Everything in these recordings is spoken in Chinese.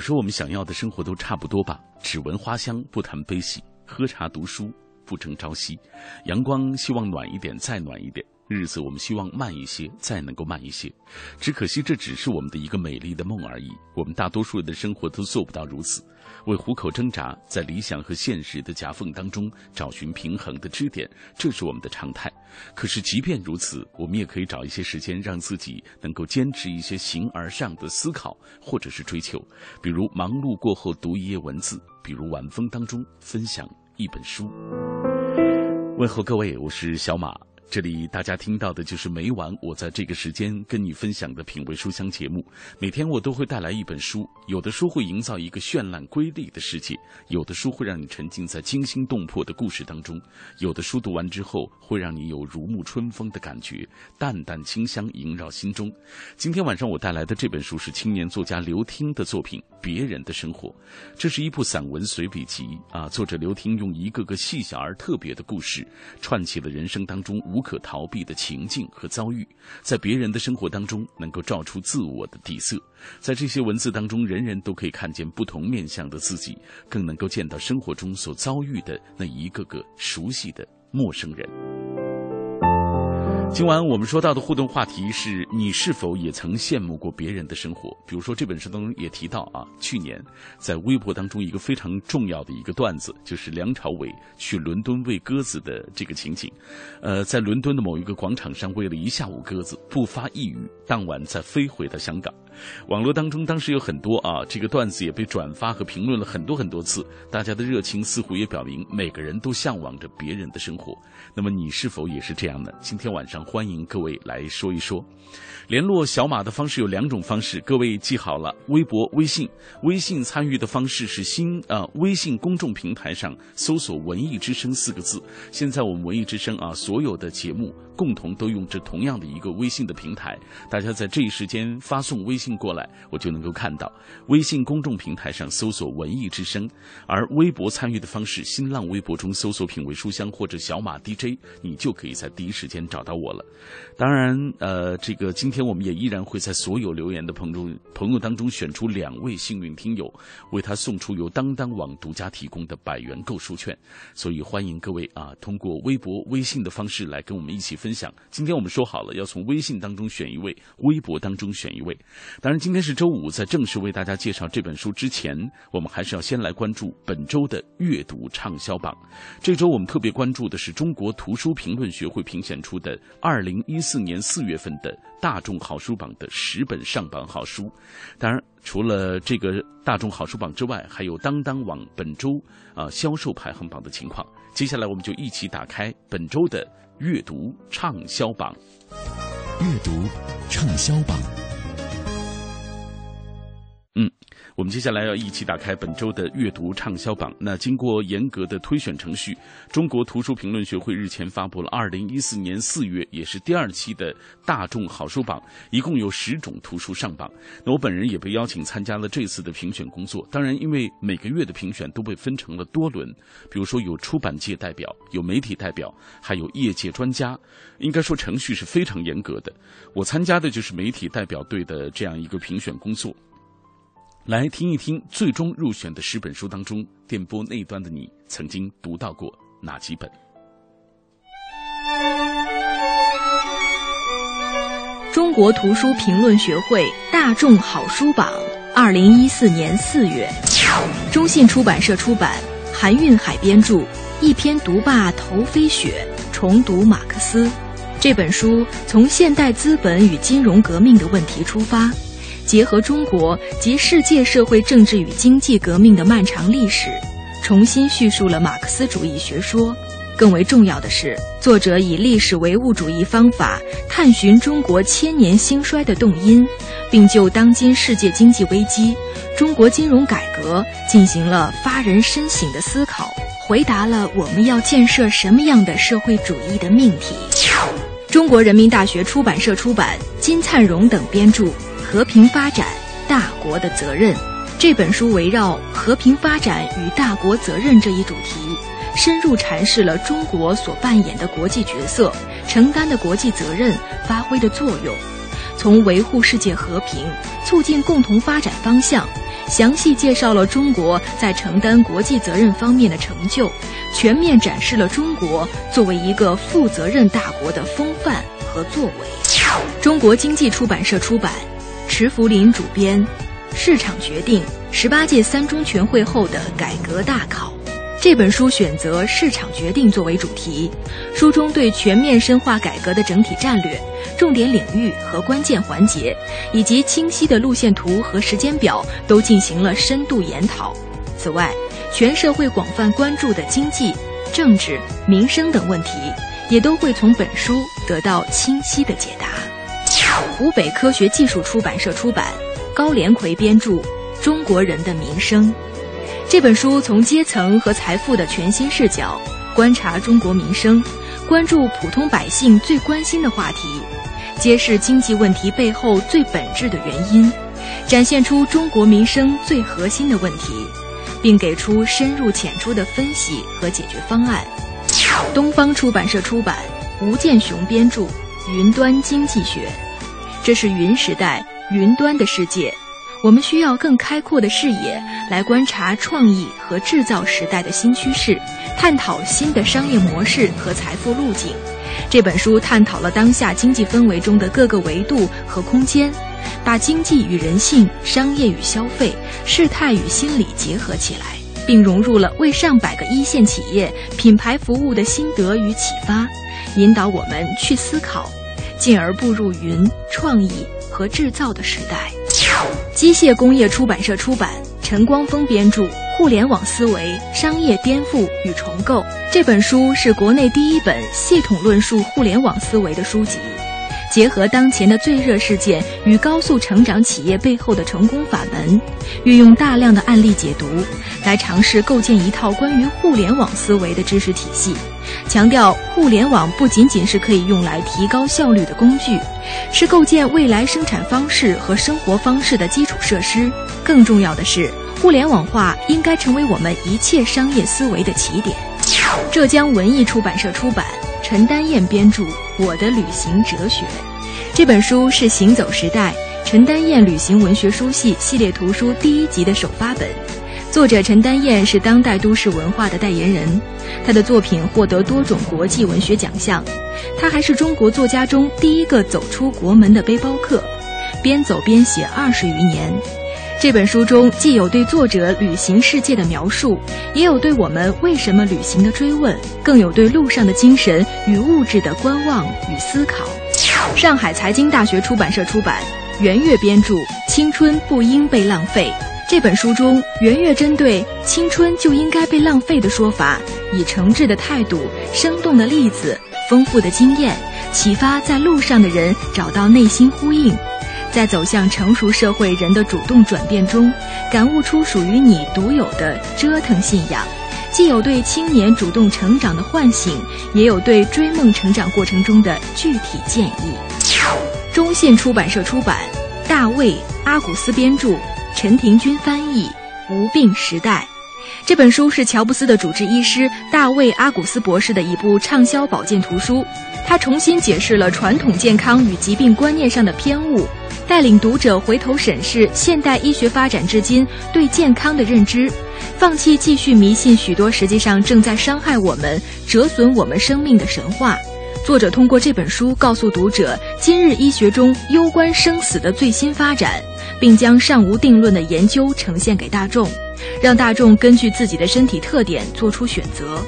有时候我们想要的生活都差不多吧，只闻花香，不谈悲喜，喝茶读书，不争朝夕。阳光希望暖一点，再暖一点；日子我们希望慢一些，再能够慢一些。只可惜这只是我们的一个美丽的梦而已。我们大多数人的生活都做不到如此。为糊口挣扎，在理想和现实的夹缝当中找寻平衡的支点，这是我们的常态。可是，即便如此，我们也可以找一些时间，让自己能够坚持一些形而上的思考，或者是追求。比如，忙碌过后读一页文字；比如，晚风当中分享一本书。问候各位，我是小马。这里大家听到的就是每晚我在这个时间跟你分享的品味书香节目。每天我都会带来一本书，有的书会营造一个绚烂瑰丽的世界，有的书会让你沉浸在惊心动魄的故事当中，有的书读完之后会让你有如沐春风的感觉，淡淡清香萦绕心中。今天晚上我带来的这本书是青年作家刘听的作品《别人的生活》，这是一部散文随笔集啊。作者刘听用一个个细小而特别的故事，串起了人生当中无。不可逃避的情境和遭遇，在别人的生活当中能够照出自我的底色，在这些文字当中，人人都可以看见不同面向的自己，更能够见到生活中所遭遇的那一个个熟悉的陌生人。今晚我们说到的互动话题是你是否也曾羡慕过别人的生活？比如说这本书当中也提到啊，去年在微博当中一个非常重要的一个段子，就是梁朝伟去伦敦喂鸽子的这个情景。呃，在伦敦的某一个广场上喂了一下午鸽子，不发一语，当晚再飞回到香港。网络当中当时有很多啊，这个段子也被转发和评论了很多很多次，大家的热情似乎也表明每个人都向往着别人的生活。那么你是否也是这样呢？今天晚上。欢迎各位来说一说，联络小马的方式有两种方式，各位记好了：微博、微信。微信参与的方式是新呃，微信公众平台上搜索“文艺之声”四个字。现在我们文艺之声啊，所有的节目共同都用这同样的一个微信的平台，大家在这一时间发送微信过来，我就能够看到。微信公众平台上搜索“文艺之声”，而微博参与的方式，新浪微博中搜索“品味书香”或者“小马 DJ”，你就可以在第一时间找到我。了，当然，呃，这个今天我们也依然会在所有留言的朋友朋友当中选出两位幸运听友，为他送出由当当网独家提供的百元购书券。所以欢迎各位啊，通过微博、微信的方式来跟我们一起分分享。今天我们说好了，要从微信当中选一位，微博当中选一位。当然，今天是周五，在正式为大家介绍这本书之前，我们还是要先来关注本周的阅读畅销榜。这周我们特别关注的是中国图书评论学会评选出的。二零一四年四月份的大众好书榜的十本上榜好书，当然除了这个大众好书榜之外，还有当当网本周啊销售排行榜的情况。接下来我们就一起打开本周的阅读畅销榜。阅读畅销榜。我们接下来要一起打开本周的阅读畅销榜。那经过严格的推选程序，中国图书评论学会日前发布了二零一四年四月，也是第二期的大众好书榜，一共有十种图书上榜。那我本人也被邀请参加了这次的评选工作。当然，因为每个月的评选都被分成了多轮，比如说有出版界代表、有媒体代表，还有业界专家，应该说程序是非常严格的。我参加的就是媒体代表队的这样一个评选工作。来听一听最终入选的十本书当中，电波那端的你曾经读到过哪几本？中国图书评论学会大众好书榜，二零一四年四月，中信出版社出版，韩韵海编著，一篇读罢头飞雪，重读马克思。这本书从现代资本与金融革命的问题出发。结合中国及世界社会政治与经济革命的漫长历史，重新叙述了马克思主义学说，更为重要的是，作者以历史唯物主义方法探寻中国千年兴衰的动因，并就当今世界经济危机、中国金融改革进行了发人深省的思考，回答了我们要建设什么样的社会主义的命题。中国人民大学出版社出版，金灿荣等编著《和平发展：大国的责任》这本书，围绕和平发展与大国责任这一主题。深入阐释了中国所扮演的国际角色、承担的国际责任、发挥的作用，从维护世界和平、促进共同发展方向，详细介绍了中国在承担国际责任方面的成就，全面展示了中国作为一个负责任大国的风范和作为。中国经济出版社出版，池福林主编，《市场决定十八届三中全会后的改革大考》。这本书选择市场决定作为主题，书中对全面深化改革的整体战略、重点领域和关键环节，以及清晰的路线图和时间表都进行了深度研讨。此外，全社会广泛关注的经济、政治、民生等问题，也都会从本书得到清晰的解答。湖北科学技术出版社出版，高连奎编著《中国人的民生》。这本书从阶层和财富的全新视角观察中国民生，关注普通百姓最关心的话题，揭示经济问题背后最本质的原因，展现出中国民生最核心的问题，并给出深入浅出的分析和解决方案。东方出版社出版，吴建雄编著《云端经济学》，这是云时代云端的世界。我们需要更开阔的视野来观察创意和制造时代的新趋势，探讨新的商业模式和财富路径。这本书探讨了当下经济氛围中的各个维度和空间，把经济与人性、商业与消费、事态与心理结合起来，并融入了为上百个一线企业品牌服务的心得与启发，引导我们去思考，进而步入云创意和制造的时代。机械工业出版社出版，陈光峰编著《互联网思维：商业颠覆与重构》这本书是国内第一本系统论述互联网思维的书籍，结合当前的最热事件与高速成长企业背后的成功法门，运用大量的案例解读，来尝试构建一套关于互联网思维的知识体系。强调互联网不仅仅是可以用来提高效率的工具，是构建未来生产方式和生活方式的基础设施。更重要的是，互联网化应该成为我们一切商业思维的起点。浙江文艺出版社出版，陈丹燕编著《我的旅行哲学》这本书是《行走时代》陈丹燕旅行文学书系系列图书第一集的首发本。作者陈丹燕是当代都市文化的代言人，她的作品获得多种国际文学奖项。她还是中国作家中第一个走出国门的背包客，边走边写二十余年。这本书中既有对作者旅行世界的描述，也有对我们为什么旅行的追问，更有对路上的精神与物质的观望与思考。上海财经大学出版社出版，袁岳编著《青春不应被浪费》。这本书中，袁岳针对“青春就应该被浪费”的说法，以诚挚的态度、生动的例子、丰富的经验，启发在路上的人找到内心呼应，在走向成熟社会人的主动转变中，感悟出属于你独有的折腾信仰。既有对青年主动成长的唤醒，也有对追梦成长过程中的具体建议。中信出版社出版，大卫·阿古斯编著。陈庭君翻译《无病时代》这本书是乔布斯的主治医师大卫·阿古斯博士的一部畅销保健图书。他重新解释了传统健康与疾病观念上的偏误，带领读者回头审视现代医学发展至今对健康的认知，放弃继续迷信许多实际上正在伤害我们、折损我们生命的神话。作者通过这本书告诉读者今日医学中攸关生死的最新发展。并将尚无定论的研究呈现给大众，让大众根据自己的身体特点做出选择，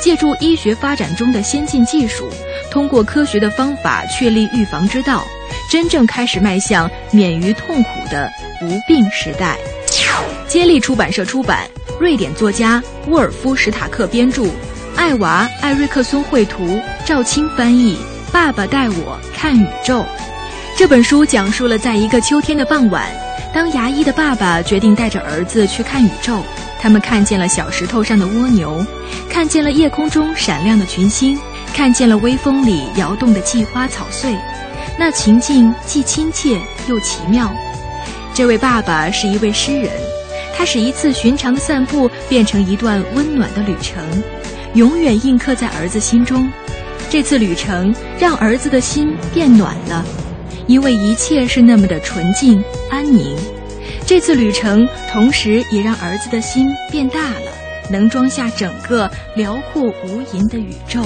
借助医学发展中的先进技术，通过科学的方法确立预防之道，真正开始迈向免于痛苦的无病时代。接力出版社出版，瑞典作家沃尔夫·史塔克编著《艾娃、艾瑞克松绘图，赵青翻译，《爸爸带我看宇宙》。这本书讲述了在一个秋天的傍晚，当牙医的爸爸决定带着儿子去看宇宙，他们看见了小石头上的蜗牛，看见了夜空中闪亮的群星，看见了微风里摇动的荠花草穗，那情境既亲切又奇妙。这位爸爸是一位诗人，他使一次寻常的散步变成一段温暖的旅程，永远印刻在儿子心中。这次旅程让儿子的心变暖了。因为一切是那么的纯净安宁，这次旅程同时也让儿子的心变大了，能装下整个辽阔无垠的宇宙。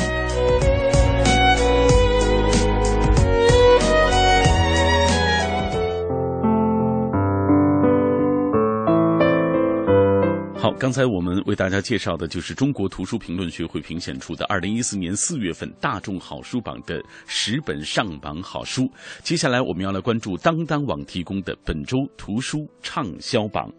刚才我们为大家介绍的就是中国图书评论学会评选出的二零一四年四月份大众好书榜的十本上榜好书。接下来我们要来关注当当网提供的本周图书畅销榜。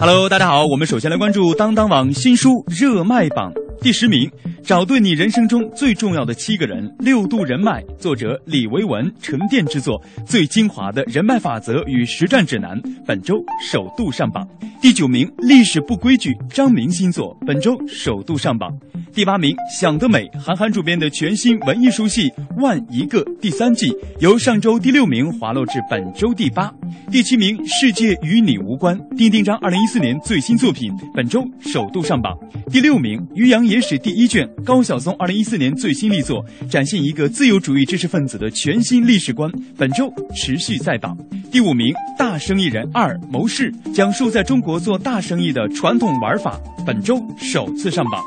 Hello，大家好，我们首先来关注当当网新书热卖榜第十名。找对你人生中最重要的七个人，六度人脉，作者李维文沉淀之作，最精华的人脉法则与实战指南，本周首度上榜。第九名，历史不规矩，张明新作，本周首度上榜。第八名，想得美，韩寒主编的全新文艺书系《万一个》第三季，由上周第六名滑落至本周第八。第七名，世界与你无关，丁丁章二零一四年最新作品，本周首度上榜。第六名，渔阳野史第一卷。高晓松二零一四年最新力作，展现一个自由主义知识分子的全新历史观。本周持续在榜。第五名，《大生意人二谋士》，讲述在中国做大生意的传统玩法。本周首次上榜。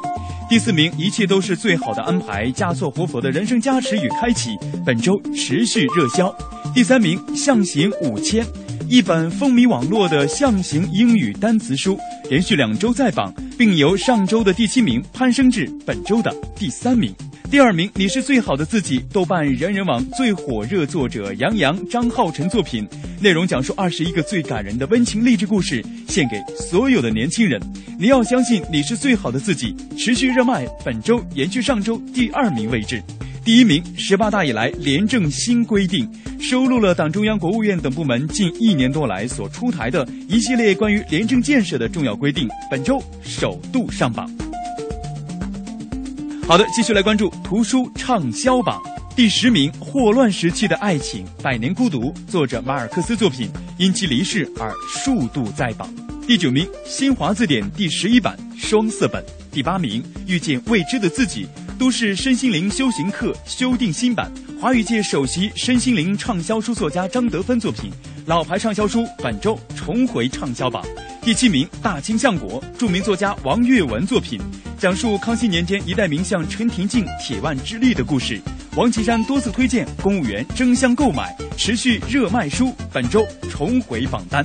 第四名，一切都是最好的安排，加措活佛的人生加持与开启。本周持续热销。第三名，《象形五千》。一本风靡网络的象形英语单词书，连续两周在榜，并由上周的第七名攀升至本周的第三名。第二名，你是最好的自己，豆瓣人人网最火热作者杨洋、张浩辰作品，内容讲述二十一个最感人的温情励志故事，献给所有的年轻人。你要相信你是最好的自己，持续热卖，本周延续上周第二名位置。第一名，十八大以来廉政新规定，收录了党中央、国务院等部门近一年多来所出台的一系列关于廉政建设的重要规定，本周首度上榜。好的，继续来关注图书畅销榜第十名，《霍乱时期的爱情：百年孤独》，作者马尔克斯作品，因其离世而数度在榜。第九名，《新华字典》第十一版双色本。第八名，《遇见未知的自己》。都市身心灵修行课修订新版，华语界首席身心灵畅销书作家张德芬作品，老牌畅销书本周重回畅销榜。第七名，《大清相国》，著名作家王岳文作品，讲述康熙年间一代名相陈廷敬铁腕之力的故事。王岐山多次推荐，公务员争相购买，持续热卖书，本周重回榜单。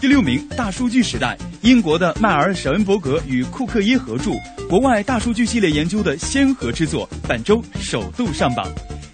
第六名，《大数据时代》，英国的迈尔·舍恩伯格与库克耶合著。国外大数据系列研究的先河之作，本周首度上榜。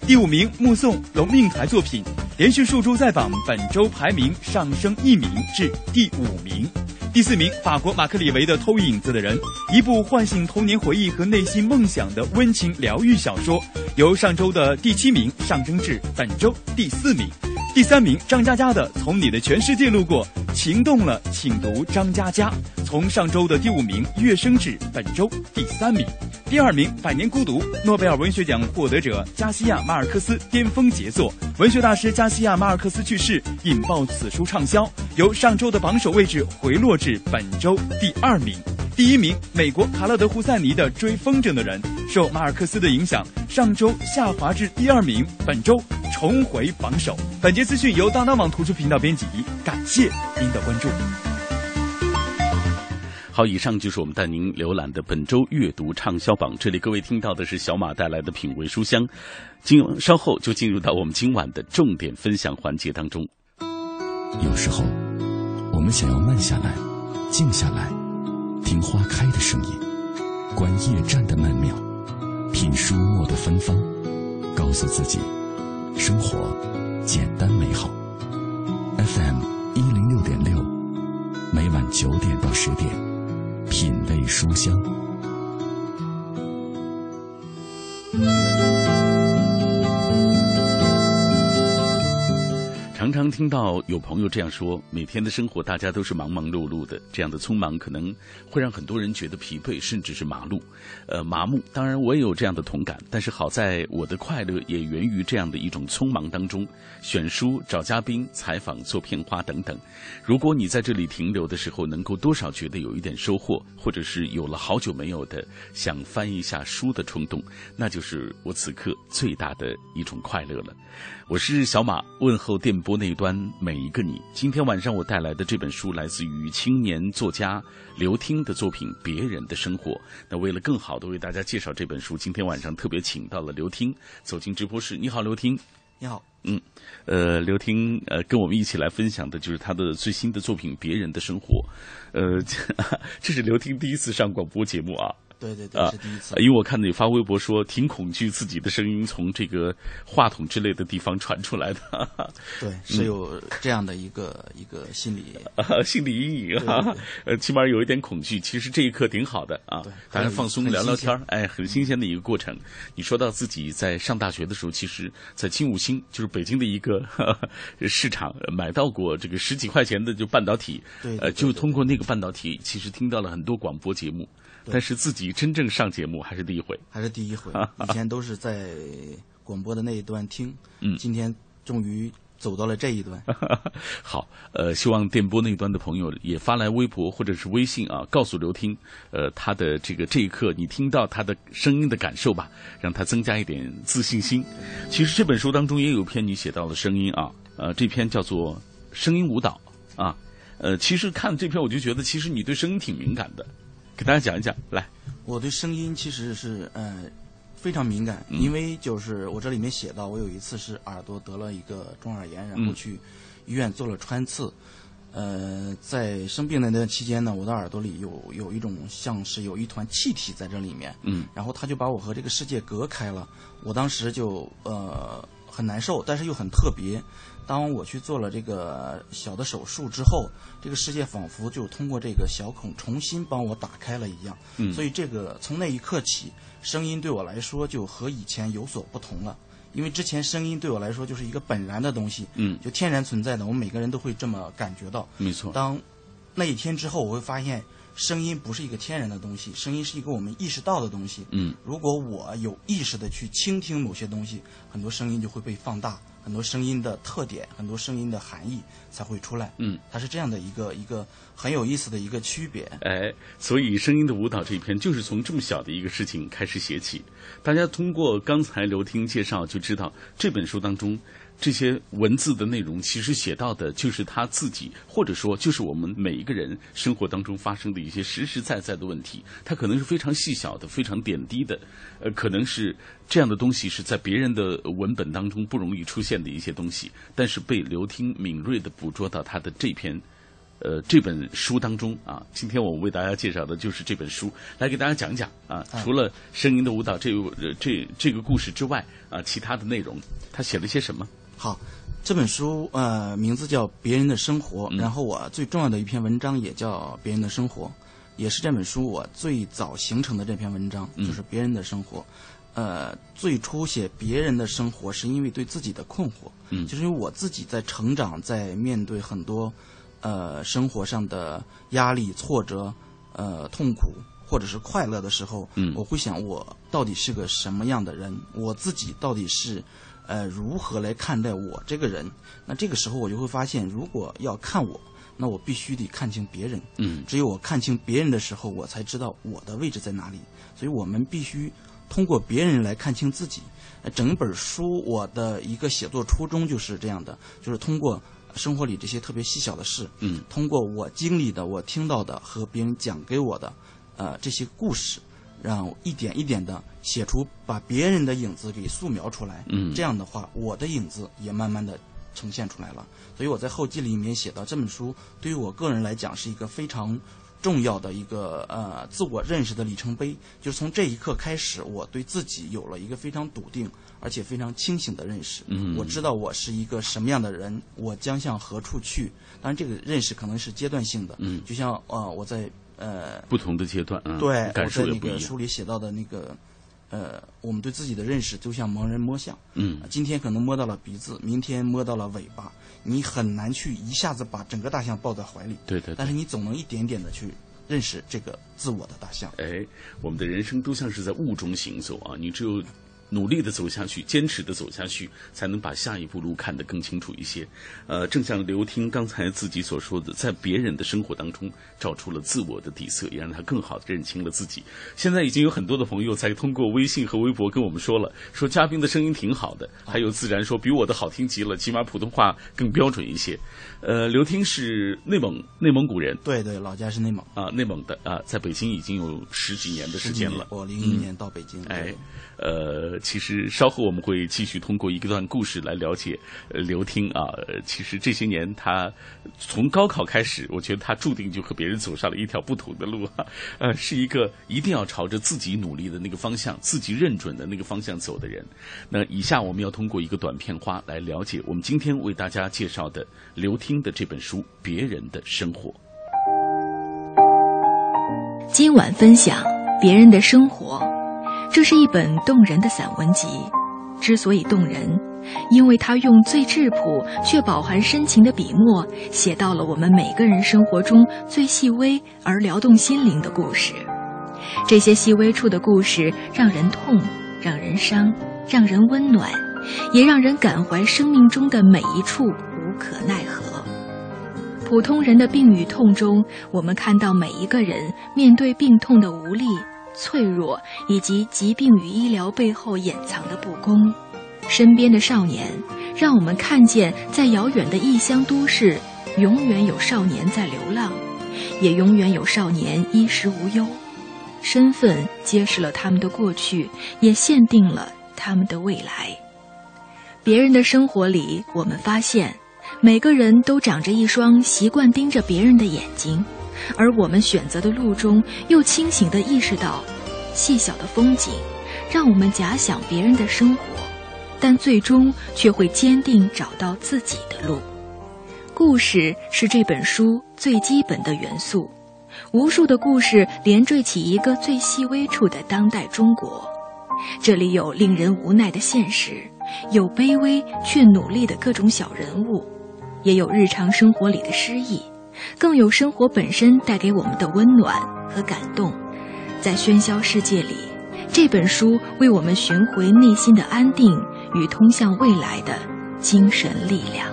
第五名，目送龙应台作品，连续数周在榜，本周排名上升一名至第五名。第四名，法国马克里维的《偷影子的人》，一部唤醒童年回忆和内心梦想的温情疗愈小说，由上周的第七名上升至本周第四名。第三名，张嘉佳的《从你的全世界路过》，情动了，请读张嘉佳。从上周的第五名跃升至本周第三名。第二名《百年孤独》，诺贝尔文学奖获得者加西亚马尔克斯巅峰杰作，文学大师加西亚马尔克斯去世，引爆此书畅销，由上周的榜首位置回落至本周第二名。第一名美国卡勒德胡塞尼的《追风筝的人》，受马尔克斯的影响，上周下滑至第二名，本周重回榜首。本节资讯由当当网图书频道编辑，感谢您的关注。好，以上就是我们带您浏览的本周阅读畅销榜。这里各位听到的是小马带来的品味书香，今稍后就进入到我们今晚的重点分享环节当中。有时候，我们想要慢下来，静下来，听花开的声音，观夜战的曼妙，品书墨的芬芳，告诉自己，生活简单美好。FM 一零六点六。每晚九点到十点，品味书香。常常听到有朋友这样说：每天的生活，大家都是忙忙碌碌的，这样的匆忙可能会让很多人觉得疲惫，甚至是麻木。呃，麻木。当然，我也有这样的同感。但是好在我的快乐也源于这样的一种匆忙当中，选书、找嘉宾、采访、做片花等等。如果你在这里停留的时候，能够多少觉得有一点收获，或者是有了好久没有的想翻一下书的冲动，那就是我此刻最大的一种快乐了。我是小马，问候电波那一端每一个你。今天晚上我带来的这本书来自于青年作家刘听的作品《别人的生活》。那为了更好的为大家介绍这本书，今天晚上特别请到了刘听走进直播室。你好，刘听。你好。嗯，呃，刘听呃跟我们一起来分享的就是他的最新的作品《别人的生活》。呃，这是刘听第一次上广播节目啊。对对对，是第一次。因为我看你发微博说挺恐惧自己的声音从这个话筒之类的地方传出来的。对，是有这样的一个一个心理 心理阴影啊。呃，起码有一点恐惧。其实这一刻挺好的啊，大家放松聊聊天哎，很新鲜的一个过程。你说到自己在上大学的时候，其实，在金五星，就是北京的一个 市场，买到过这个十几块钱的就半导体。对。呃，就通过那个半导体，其实听到了很多广播节目。但是自己真正上节目还是第一回，还是第一回。以前都是在广播的那一端听，嗯，今天终于走到了这一端。好，呃，希望电波那一端的朋友也发来微博或者是微信啊，告诉刘听，呃，他的这个这一刻你听到他的声音的感受吧，让他增加一点自信心。其实这本书当中也有篇你写到的声音啊，呃，这篇叫做《声音舞蹈》啊，呃，其实看这篇我就觉得，其实你对声音挺敏感的。给大家讲一讲，来，我对声音其实是呃非常敏感，因为就是我这里面写到，我有一次是耳朵得了一个中耳炎，然后去医院做了穿刺，呃，在生病的那段期间呢，我的耳朵里有有一种像是有一团气体在这里面，嗯，然后他就把我和这个世界隔开了，我当时就呃很难受，但是又很特别。当我去做了这个小的手术之后，这个世界仿佛就通过这个小孔重新帮我打开了一样。嗯，所以这个从那一刻起，声音对我来说就和以前有所不同了。因为之前声音对我来说就是一个本然的东西，嗯，就天然存在的，我们每个人都会这么感觉到。没错。当那一天之后，我会发现声音不是一个天然的东西，声音是一个我们意识到的东西。嗯，如果我有意识的去倾听某些东西，很多声音就会被放大。很多声音的特点，很多声音的含义才会出来。嗯，它是这样的一个一个很有意思的一个区别。哎，所以《声音的舞蹈》这一篇就是从这么小的一个事情开始写起。大家通过刚才刘听介绍就知道，这本书当中。这些文字的内容，其实写到的就是他自己，或者说就是我们每一个人生活当中发生的一些实实在在的问题。它可能是非常细小的、非常点滴的，呃，可能是这样的东西是在别人的文本当中不容易出现的一些东西，但是被刘听敏锐的捕捉到他的这篇，呃，这本书当中啊。今天我为大家介绍的就是这本书，来给大家讲讲啊。除了声音的舞蹈这这这个故事之外啊，其他的内容他写了些什么？好，这本书呃名字叫《别人的生活》，然后我最重要的一篇文章也叫《别人的生活》，也是这本书我最早形成的这篇文章，就是《别人的生活》。呃，最初写别人的生活是因为对自己的困惑，嗯，就是因为我自己在成长，在面对很多呃生活上的压力、挫折、呃痛苦或者是快乐的时候，嗯，我会想我到底是个什么样的人，我自己到底是。呃，如何来看待我这个人？那这个时候我就会发现，如果要看我，那我必须得看清别人。嗯，只有我看清别人的时候，我才知道我的位置在哪里。所以我们必须通过别人来看清自己。呃整本书我的一个写作初衷就是这样的，就是通过生活里这些特别细小的事，嗯，通过我经历的、我听到的和别人讲给我的，呃，这些故事。让一点一点的写出，把别人的影子给素描出来。嗯，这样的话，我的影子也慢慢的呈现出来了。所以我在后记里面写到，这本书对于我个人来讲是一个非常重要的一个呃自我认识的里程碑，就是从这一刻开始，我对自己有了一个非常笃定而且非常清醒的认识。嗯我知道我是一个什么样的人，我将向何处去。当然，这个认识可能是阶段性的。嗯就像呃我在呃不同的阶段，嗯，对我感受在那个也不一样。书里写到的那个呃我们对自己的认识就像盲人摸象。嗯今天可能摸到了鼻子，明天摸到了尾巴，你很难去一下子把整个大象抱在怀里。对对对但是你总能一点点的去认识这个自我的大象。哎，我们的人生都像是在雾中行走啊！你只有努力的走下去，坚持的走下去，才能把下一步路看得更清楚一些。呃，正像刘听刚才自己所说的，在别人的生活当中找出了自我的底色，也让他更好的认清了自己。现在已经有很多的朋友在通过微信和微博跟我们说了，说嘉宾的声音挺好的，还有自然说比我的好听极了，起码普通话更标准一些。呃，刘听是内蒙内蒙古人。对对，老家是内蒙，啊，内蒙的啊，在北京已经有十几年的时间了。我零一年到北京。哎，呃，其实稍后我们会继续通过一段故事来了解刘听啊。其实这些年他从高考开始，我觉得他注定就和别人走上了一条不同的路啊。呃，是一个一定要朝着自己努力的那个方向、自己认准的那个方向走的人。那以下我们要通过一个短片花来了解我们今天为大家介绍的刘听的这本书《别人的生活》。今晚分享别人的生活，这是一本动人的散文集。之所以动人，因为他用最质朴却饱含深情的笔墨，写到了我们每个人生活中最细微而撩动心灵的故事。这些细微处的故事，让人痛，让人伤，让人温暖，也让人感怀生命中的每一处无可奈何。普通人的病与痛中，我们看到每一个人面对病痛的无力、脆弱，以及疾病与医疗背后掩藏的不公。身边的少年，让我们看见，在遥远的异乡都市，永远有少年在流浪，也永远有少年衣食无忧。身份揭示了他们的过去，也限定了他们的未来。别人的生活里，我们发现。每个人都长着一双习惯盯着别人的眼睛，而我们选择的路中，又清醒地意识到，细小的风景，让我们假想别人的生活，但最终却会坚定找到自己的路。故事是这本书最基本的元素，无数的故事连缀起一个最细微处的当代中国。这里有令人无奈的现实，有卑微却努力的各种小人物。也有日常生活里的诗意，更有生活本身带给我们的温暖和感动。在喧嚣世界里，这本书为我们寻回内心的安定与通向未来的精神力量。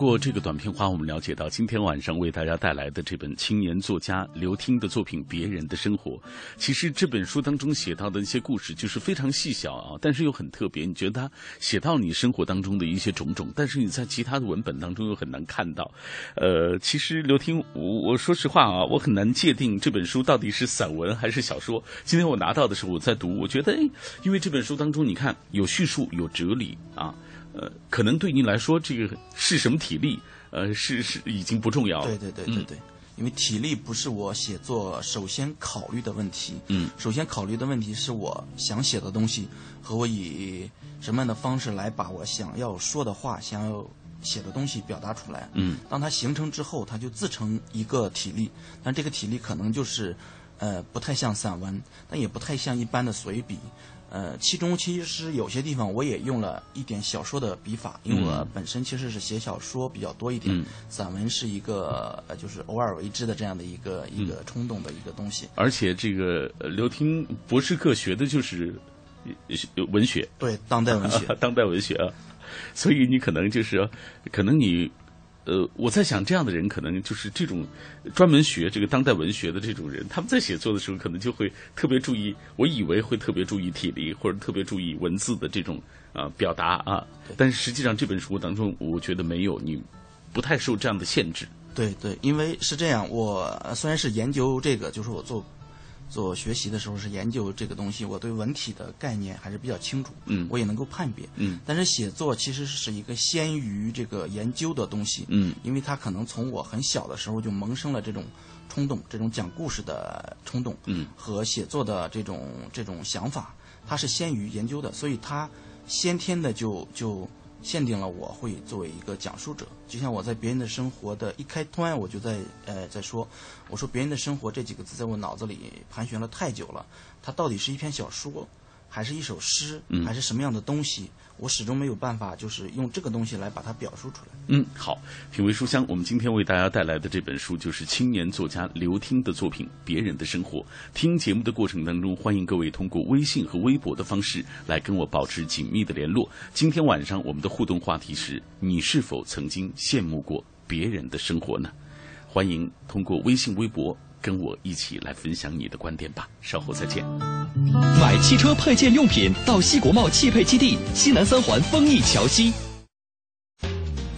过这个短片花，我们了解到今天晚上为大家带来的这本青年作家刘听的作品《别人的生活》。其实这本书当中写到的一些故事，就是非常细小啊，但是又很特别。你觉得他写到你生活当中的一些种种，但是你在其他的文本当中又很难看到。呃，其实刘听，我我说实话啊，我很难界定这本书到底是散文还是小说。今天我拿到的时候，我在读，我觉得，哎，因为这本书当中，你看有叙述，有哲理啊。呃，可能对您来说，这个是什么体力，呃，是是已经不重要了。对对对对对，嗯、因为体力不是我写作首先考虑的问题。嗯，首先考虑的问题是我想写的东西和我以什么样的方式来把我想要说的话、想要写的东西表达出来。嗯，当它形成之后，它就自成一个体力，但这个体力可能就是，呃，不太像散文，但也不太像一般的随笔。呃，其中其实有些地方我也用了一点小说的笔法，因为我本身其实是写小说比较多一点，嗯、散文是一个呃就是偶尔为之的这样的一个一个冲动的一个东西。而且这个刘听博士课学的就是文学，对当代文学，当代文学啊，所以你可能就是可能你。呃，我在想，这样的人可能就是这种专门学这个当代文学的这种人，他们在写作的时候，可能就会特别注意。我以为会特别注意体力，或者特别注意文字的这种啊、呃、表达啊。但是实际上，这本书当中，我觉得没有你不太受这样的限制。对对，因为是这样，我虽然是研究这个，就是我做做学习的时候是研究这个东西，我对文体的概念还是比较清楚，嗯我也能够判别，嗯。但是写作其实是一个先于这个研究的东西，嗯因为它可能从我很小的时候就萌生了这种冲动，这种讲故事的冲动，嗯和写作的这种这种想法，它是先于研究的，所以它先天的就就限定了我会作为一个讲述者。就像我在别人的生活的一开端，我就在呃在说，我说别人的生活这几个字在我脑子里盘旋了太久了，它到底是一篇小说，还是一首诗，嗯还是什么样的东西？我始终没有办法，就是用这个东西来把它表述出来。嗯，好，品味书香，我们今天为大家带来的这本书就是青年作家刘听的作品《别人的生活》。听节目的过程当中，欢迎各位通过微信和微博的方式来跟我保持紧密的联络。今天晚上我们的互动话题是：你是否曾经羡慕过别人的生活呢？欢迎通过微信、微博跟我一起来分享你的观点吧。稍后再见。买汽车配件用品到西国贸汽配基地西南三环丰益桥西。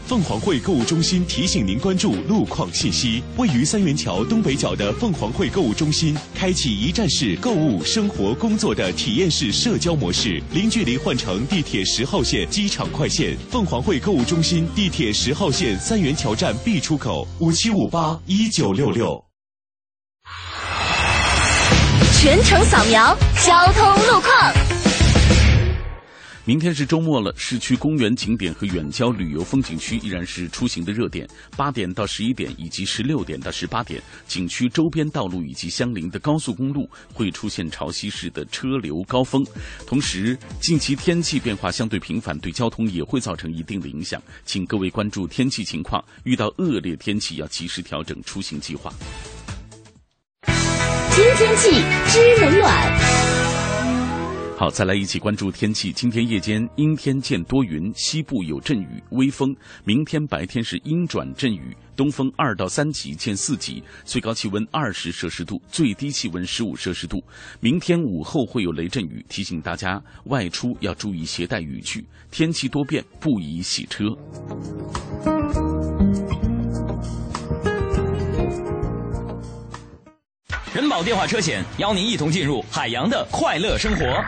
凤凰汇购物中心提醒您关注路况信息。位于三元桥东北角的凤凰汇购物中心，开启一站式购物、生活、工作的体验式社交模式，零距离换乘地铁十号线机场快线。凤凰汇购物中心地铁十号线三元桥站 B 出口，五七五八一九六六。全程扫描交通路况。明天是周末了，市区公园景点和远郊旅游风景区依然是出行的热点。八点到十一点以及十六点到十八点，景区周边道路以及相邻的高速公路会出现潮汐式的车流高峰。同时，近期天气变化相对频繁，对交通也会造成一定的影响，请各位关注天气情况，遇到恶劣天气要及时调整出行计划。听天气知冷暖。好，再来一起关注天气。今天夜间阴天见多云，西部有阵雨，微风。明天白天是阴转阵雨，东风二到三级见四级，最高气温二十摄氏度，最低气温十五摄氏度。明天午后会有雷阵雨，提醒大家外出要注意携带雨具。天气多变，不宜洗车。人保电话车险邀您一同进入海洋的快乐生活。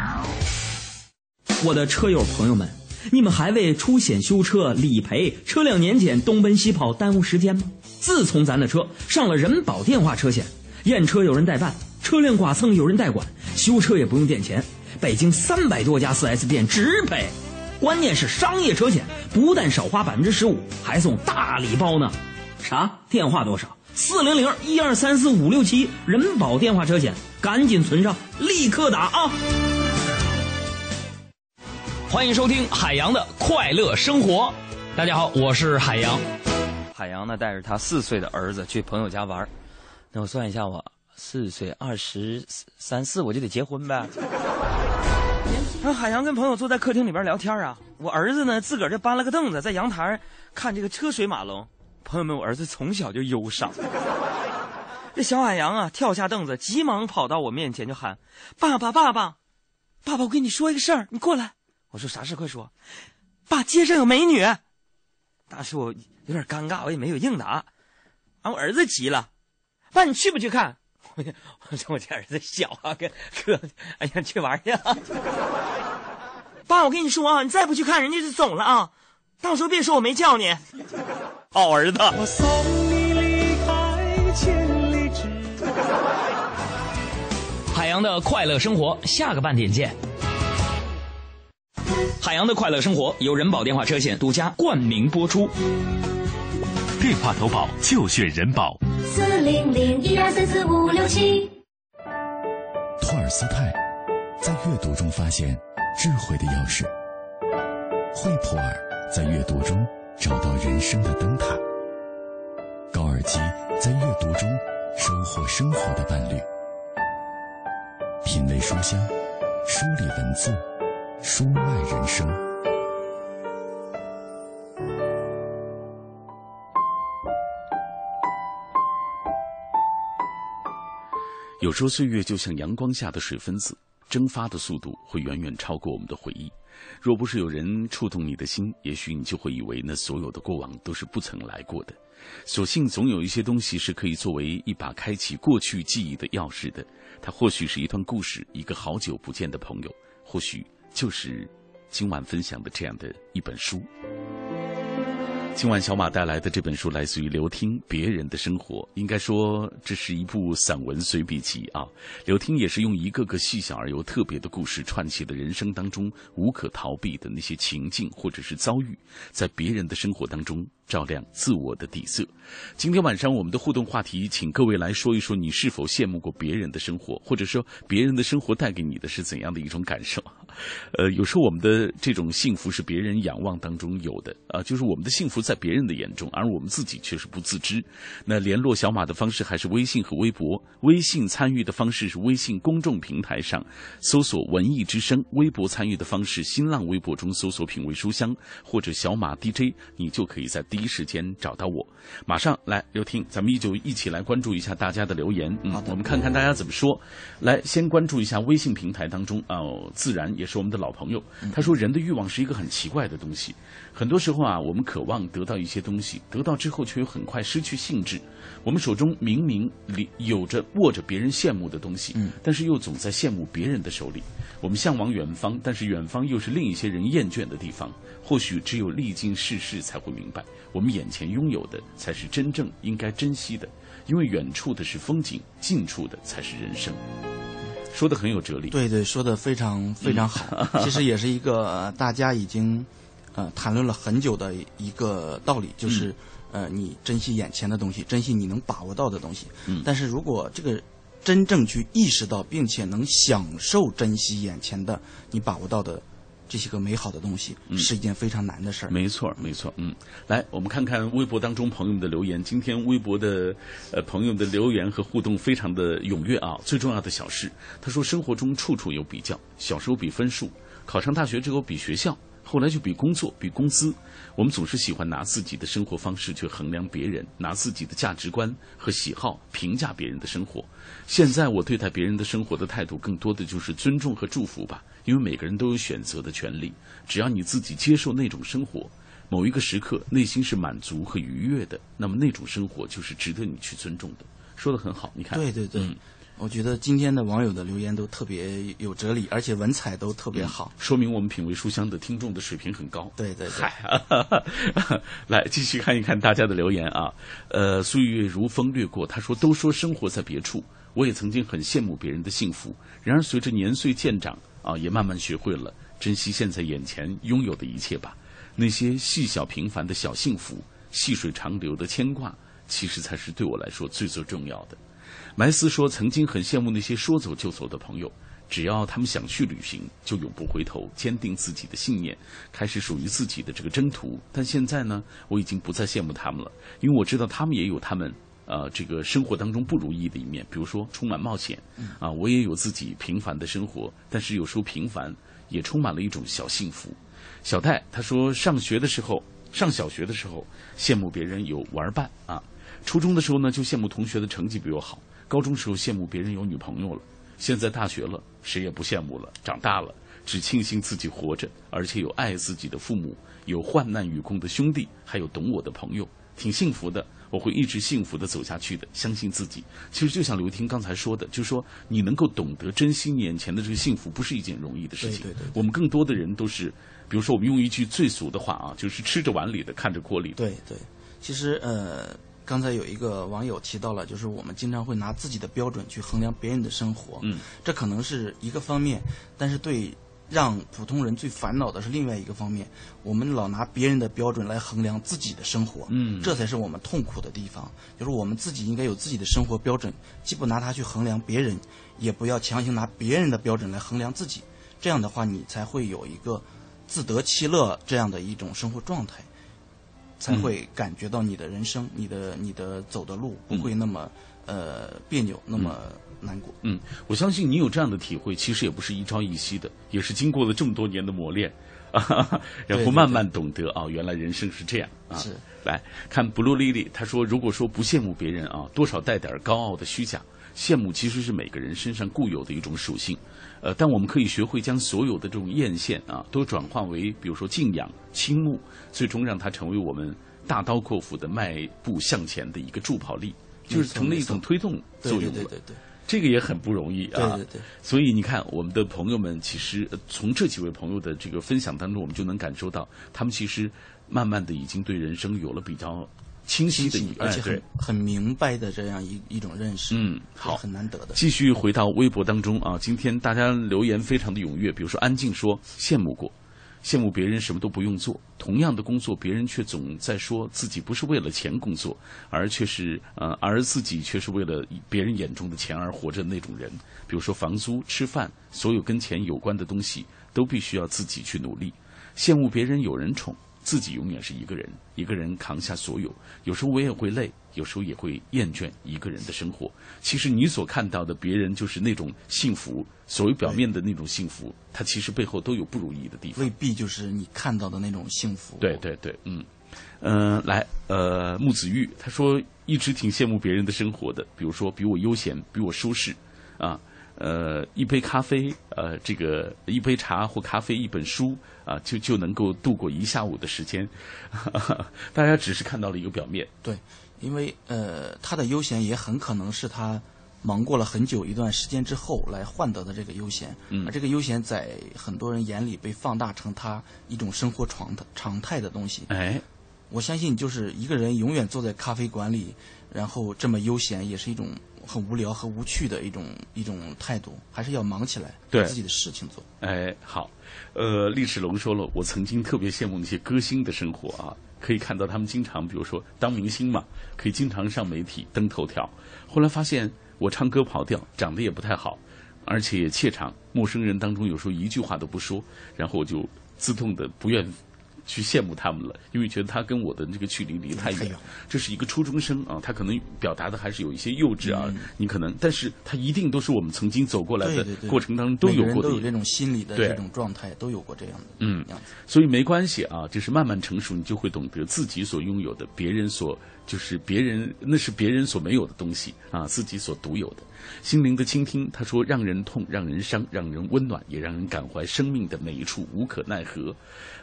我的车友朋友们，你们还为出险修车、理赔、车辆年检东奔西跑耽误时间吗？自从咱的车上了人保电话车险，验车有人代办，车辆剐蹭有人代管，修车也不用垫钱，北京三百多家 4S 店直赔。关键是商业车险不但少花百分之十五，还送大礼包呢。啥？电话多少？四零零一二三四五六七，人保电话车险，赶紧存上，立刻打啊！欢迎收听海洋的快乐生活。大家好，我是海洋。海洋呢，带着他四岁的儿子去朋友家玩那我算一下，我四岁二十三四，我就得结婚呗。那海洋跟朋友坐在客厅里边聊天啊，我儿子呢自个儿就搬了个凳子在阳台看这个车水马龙。朋友们，我儿子从小就忧伤。这小海洋啊，跳下凳子，急忙跑到我面前就喊：“爸爸，爸爸，爸爸，我跟你说一个事儿，你过来。”我说：“啥事？快说。”爸，街上有美女。当时我有点尴尬，我也没有应答。啊，我儿子急了：“爸，你去不去看？”我说：“我这儿子小啊，哥哥，哎呀，去玩去。”爸，我跟你说啊，你再不去看，人家就走了啊。到时候别说我没叫你。好儿子。我送你离开千里之海洋的快乐生活，下个半点见。海洋的快乐生活由人保电话车险独家冠名播出。电话投保就选人保。四零零一二三四五六七。托尔斯泰在阅读中发现智慧的钥匙，惠普尔在阅读中找到人生的灯塔，高尔基在阅读中收获生活的伴侣。品味书香，梳理文字，书外人生。有时候岁月就像阳光下的水分子，蒸发的速度会远远超过我们的回忆。若不是有人触动你的心，也许你就会以为那所有的过往都是不曾来过的。所幸总有一些东西是可以作为一把开启过去记忆的钥匙的。它或许是一段故事，一个好久不见的朋友，或许就是今晚分享的这样的一本书。今晚小马带来的这本书来自于刘听《别人的生活》，应该说这是一部散文随笔集啊。刘听也是用一个个细小而又特别的故事串起了人生当中无可逃避的那些情境或者是遭遇，在别人的生活当中。照亮自我的底色。今天晚上我们的互动话题，请各位来说一说，你是否羡慕过别人的生活，或者说别人的生活带给你的是怎样的一种感受？呃，有时候我们的这种幸福是别人仰望当中有的啊，就是我们的幸福在别人的眼中，而我们自己却是不自知。那联络小马的方式还是微信和微博，微信参与的方式是微信公众平台上搜索“文艺之声”，微博参与的方式，新浪微博中搜索“品味书香”或者“小马 DJ”，你就可以在。第一时间找到我，马上来刘婷，咱们依旧一起来关注一下大家的留言。嗯，我们看看大家怎么说。来，先关注一下微信平台当中哦，自然也是我们的老朋友。他说，人的欲望是一个很奇怪的东西，很多时候啊，我们渴望得到一些东西，得到之后却又很快失去兴致。我们手中明明里有着握着别人羡慕的东西，但是又总在羡慕别人的手里。我们向往远方，但是远方又是另一些人厌倦的地方。或许只有历经世事，才会明白，我们眼前拥有的才是真正应该珍惜的。因为远处的是风景，近处的才是人生。说的很有哲理。对对，说的非常非常好。其实也是一个大家已经呃谈论了很久的一个道理，就是呃，你珍惜眼前的东西，珍惜你能把握到的东西。嗯。但是如果这个真正去意识到，并且能享受珍惜眼前的你把握到的。这些个美好的东西是一件非常难的事儿。没错，没错。嗯，来，我们看看微博当中朋友们的留言。今天微博的呃朋友的留言和互动非常的踊跃啊。最重要的小事，他说生活中处处有比较，小时候比分数，考上大学之后比学校，后来就比工作、比工资。我们总是喜欢拿自己的生活方式去衡量别人，拿自己的价值观和喜好评价别人的生活。现在我对待别人的生活的态度，更多的就是尊重和祝福吧。因为每个人都有选择的权利，只要你自己接受那种生活，某一个时刻内心是满足和愉悦的，那么那种生活就是值得你去尊重的。说的很好，你看，对对对，我觉得今天的网友的留言都特别有哲理，而且文采都特别好，说明我们品味书香的听众的水平很高。对对对，来继续看一看大家的留言啊。呃，岁月如风掠过，他说：“都说生活在别处，我也曾经很羡慕别人的幸福，然而随着年岁渐长。”啊，也慢慢学会了珍惜现在眼前拥有的一切吧。那些细小平凡的小幸福，细水长流的牵挂，其实才是对我来说最最重要的。麦斯说，曾经很羡慕那些说走就走的朋友，只要他们想去旅行，就永不回头，坚定自己的信念，开始属于自己的这个征途。但现在呢，我已经不再羡慕他们了，因为我知道他们也有他们。呃，这个生活当中不如意的一面，比如说充满冒险，啊，我也有自己平凡的生活，但是有时候平凡也充满了一种小幸福。小戴他说，上学的时候，上小学的时候羡慕别人有玩伴啊，初中的时候呢就羡慕同学的成绩比我好，高中时候羡慕别人有女朋友了，现在大学了谁也不羡慕了，长大了只庆幸自己活着，而且有爱自己的父母，有患难与共的兄弟，还有懂我的朋友，挺幸福的。我会一直幸福的走下去的，相信自己。其实就像刘婷刚才说的，就是说你能够懂得珍惜眼前的这个幸福，不是一件容易的事情。对对对。我们更多的人都是，比如说我们用一句最俗的话啊，就是吃着碗里的，看着锅里的。对对。其实呃，刚才有一个网友提到了，就是我们经常会拿自己的标准去衡量别人的生活。嗯。这可能是一个方面，但是对。让普通人最烦恼的是另外一个方面，我们老拿别人的标准来衡量自己的生活，嗯，这才是我们痛苦的地方。就是我们自己应该有自己的生活标准，既不拿它去衡量别人，也不要强行拿别人的标准来衡量自己。这样的话，你才会有一个自得其乐这样的一种生活状态，才会感觉到你的人生、你的你的走的路不会那么呃别扭，那么。难过。嗯，我相信你有这样的体会，其实也不是一朝一夕的，也是经过了这么多年的磨练，啊，然后慢慢懂得啊，原来人生是这样啊。是，来看 Blue Lily，他说，如果说不羡慕别人啊，多少带点高傲的虚假，羡慕其实是每个人身上固有的一种属性，呃，但我们可以学会将所有的这种艳羡啊，都转化为比如说敬仰、倾慕，最终让它成为我们大刀阔斧的迈步向前的一个助跑力，就是成了一种推动作用了。对对对对。这个也很不容易啊，对对对。所以你看，我们的朋友们其实从这几位朋友的这个分享当中，我们就能感受到，他们其实慢慢的已经对人生有了比较清晰的，而且很很明白的这样一一种认识。嗯，好，很难得的。继续回到微博当中啊，今天大家留言非常的踊跃，比如说安静说羡慕过。羡慕别人什么都不用做，同样的工作，别人却总在说自己不是为了钱工作，而却是呃，而自己却是为了别人眼中的钱而活着那种人。比如说房租、吃饭，所有跟钱有关的东西，都必须要自己去努力。羡慕别人有人宠。自己永远是一个人，一个人扛下所有。有时候我也会累，有时候也会厌倦一个人的生活。其实你所看到的别人就是那种幸福，所谓表面的那种幸福，它其实背后都有不如意的地方。未必就是你看到的那种幸福。对对对，嗯，嗯，来，呃，木子玉他说一直挺羡慕别人的生活的，比如说比我悠闲，比我舒适，啊。呃，一杯咖啡，呃，这个一杯茶或咖啡，一本书啊，就就能够度过一下午的时间。大家只是看到了一个表面。对，因为呃，他的悠闲也很可能是他忙过了很久一段时间之后来换得的这个悠闲。嗯。而这个悠闲在很多人眼里被放大成他一种生活常常态的东西。哎，我相信，就是一个人永远坐在咖啡馆里，然后这么悠闲，也是一种。很无聊和无趣的一种一种态度，还是要忙起来，对自己的事情做。哎，好，呃，历史龙说了，我曾经特别羡慕那些歌星的生活啊，可以看到他们经常，比如说当明星嘛，可以经常上媒体登头条。后来发现我唱歌跑调，长得也不太好，而且怯场，陌生人当中有时候一句话都不说，然后我就自动的不愿。去羡慕他们了，因为觉得他跟我的这个距离离太远。这是一个初中生啊，他可能表达的还是有一些幼稚啊。你可能，但是他一定都是我们曾经走过来的过程当中都有过的。都有这种心理的这种状态，都有过这样的嗯。所以没关系啊，就是慢慢成熟，你就会懂得自己所拥有的，别人所就是别人那是别人所没有的东西啊，自己所独有的。心灵的倾听，他说：“让人痛，让人伤，让人温暖，也让人感怀生命的每一处无可奈何。”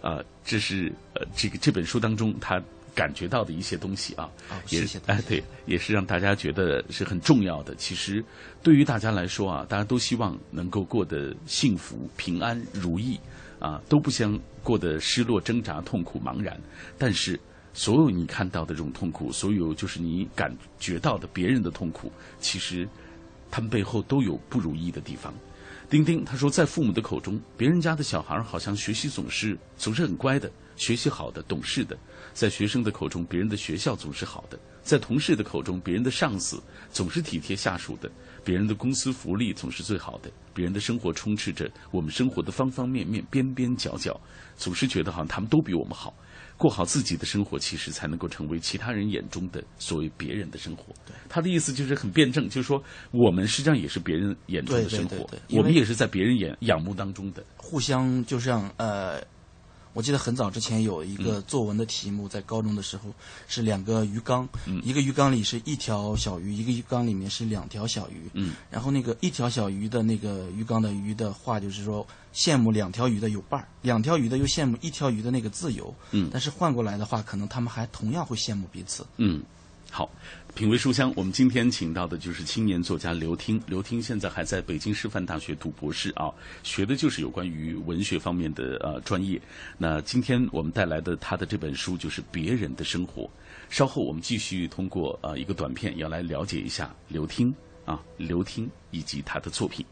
啊，这是呃，这个这本书当中他感觉到的一些东西啊，也哎对，也是让大家觉得是很重要的。其实对于大家来说啊，大家都希望能够过得幸福、平安、如意啊，都不想过得失落、挣扎、痛苦、茫然。但是所有你看到的这种痛苦，所有就是你感觉到的别人的痛苦，其实。他们背后都有不如意的地方。丁丁他说，在父母的口中，别人家的小孩好像学习总是总是很乖的，学习好的、懂事的；在学生的口中，别人的学校总是好的；在同事的口中，别人的上司总是体贴下属的；别人的公司福利总是最好的；别人的生活充斥着我们生活的方方面面、边边角角，总是觉得好像他们都比我们好。过好自己的生活，其实才能够成为其他人眼中的所谓别人的生活。他的意思就是很辩证，就是说我们实际上也是别人眼中的生活，我们也是在别人眼仰慕当中的，互相就像呃。我记得很早之前有一个作文的题目，在高中的时候是两个鱼缸，一个鱼缸里是一条小鱼，一个鱼缸里面是两条小鱼。嗯，然后那个一条小鱼的那个鱼缸的鱼的话，就是说羡慕两条鱼的有伴儿，两条鱼的又羡慕一条鱼的那个自由。嗯，但是换过来的话，可能他们还同样会羡慕彼此。嗯。好，品味书香，我们今天请到的就是青年作家刘听。刘听现在还在北京师范大学读博士啊，学的就是有关于文学方面的呃专业。那今天我们带来的他的这本书就是《别人的生活》。稍后我们继续通过呃一个短片，要来了解一下刘听啊，刘听以及他的作品。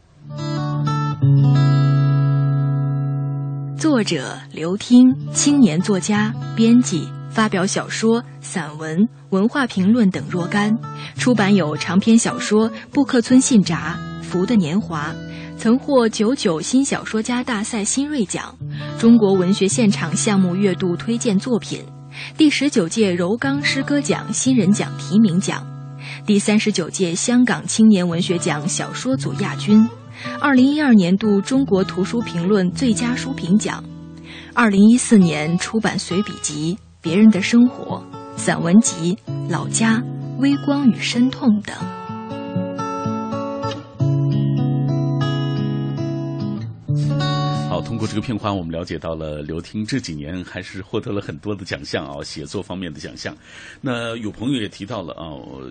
作者刘听，青年作家、编辑。发表小说、散文、文化评论等若干，出版有长篇小说《布克村信札》《福的年华》，曾获九九新小说家大赛新锐奖、中国文学现场项目月度推荐作品、第十九届柔刚诗歌奖新人奖提名奖、第三十九届香港青年文学奖小说组亚军、二零一二年度中国图书评论最佳书评奖、二零一四年出版随笔集。别人的生活散文集《老家》《微光与深痛》等。好，通过这个片花，我们了解到了刘汀这几年还是获得了很多的奖项啊，写作方面的奖项。那有朋友也提到了啊，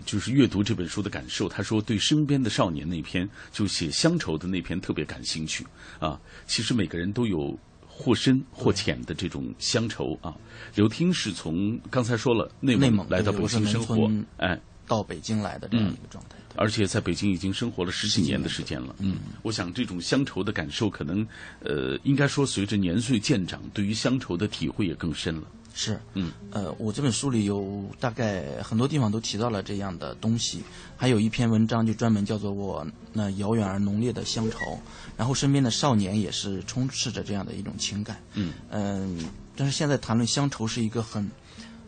就是阅读这本书的感受，他说对身边的少年那篇就写乡愁的那篇特别感兴趣啊。其实每个人都有。或深或浅的这种乡愁啊。刘听是从刚才说了内蒙来到北京生活，哎，到北京来的这样一个状态。而且在北京已经生活了十几年的时间了。嗯，我想这种乡愁的感受，可能呃，应该说随着年岁渐长，对于乡愁的体会也更深了。是，嗯，呃，我这本书里有大概很多地方都提到了这样的东西，还有一篇文章就专门叫做我那遥远而浓烈的乡愁，然后身边的少年也是充斥着这样的一种情感。嗯。嗯，但是现在谈论乡愁是一个很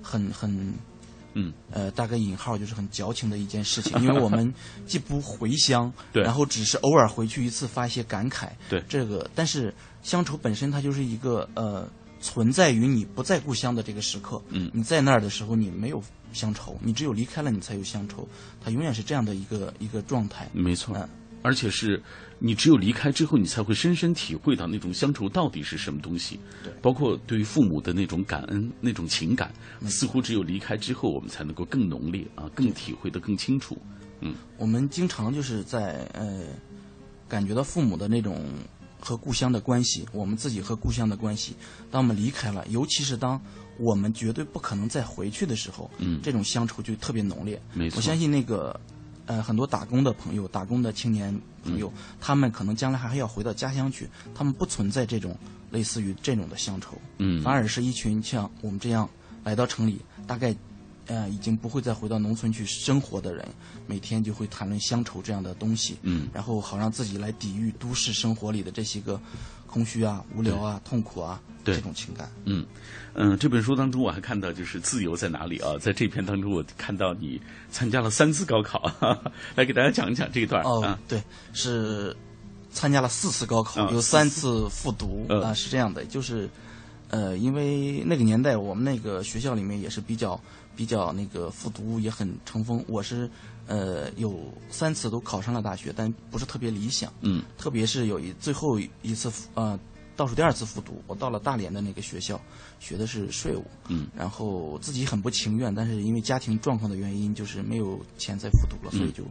很很。嗯，呃，大概引号就是很矫情的一件事情，因为我们 既不回乡，对，然后只是偶尔回去一次发一些感慨，对，这个，但是乡愁本身它就是一个呃，存在于你不在故乡的这个时刻，嗯，你在那儿的时候你没有乡愁，你只有离开了你才有乡愁，它永远是这样的一个一个状态，没错，嗯，而且是。你只有离开之后，你才会深深体会到那种乡愁到底是什么东西。对，包括对于父母的那种感恩、那种情感，似乎只有离开之后，我们才能够更浓烈啊，更体会的更清楚。嗯，我们经常就是在呃，感觉到父母的那种和故乡的关系，我们自己和故乡的关系。当我们离开了，尤其是当我们绝对不可能再回去的时候，嗯，这种乡愁就特别浓烈。没错，我相信那个。呃，很多打工的朋友，打工的青年朋友，他们可能将来还要回到家乡去，他们不存在这种类似于这种的乡愁，嗯，反而是一群像我们这样来到城里，大概，呃，已经不会再回到农村去生活的人，每天就会谈论乡愁这样的东西，嗯，然后好让自己来抵御都市生活里的这些个空虚啊、无聊啊、痛苦啊这种情感，嗯。嗯，这本书当中我还看到，就是自由在哪里啊？在这篇当中，我看到你参加了三次高考，来给大家讲一讲这一段哦，对，是参加了四次高考，有三次复读啊，是这样的，就是呃，因为那个年代我们那个学校里面也是比较比较那个复读也很成风，我是呃有三次都考上了大学，但不是特别理想，嗯，特别是有一最后一次呃。倒数第二次复读，我到了大连的那个学校，学的是税务。嗯，然后自己很不情愿，但是因为家庭状况的原因，就是没有钱再复读了，所以就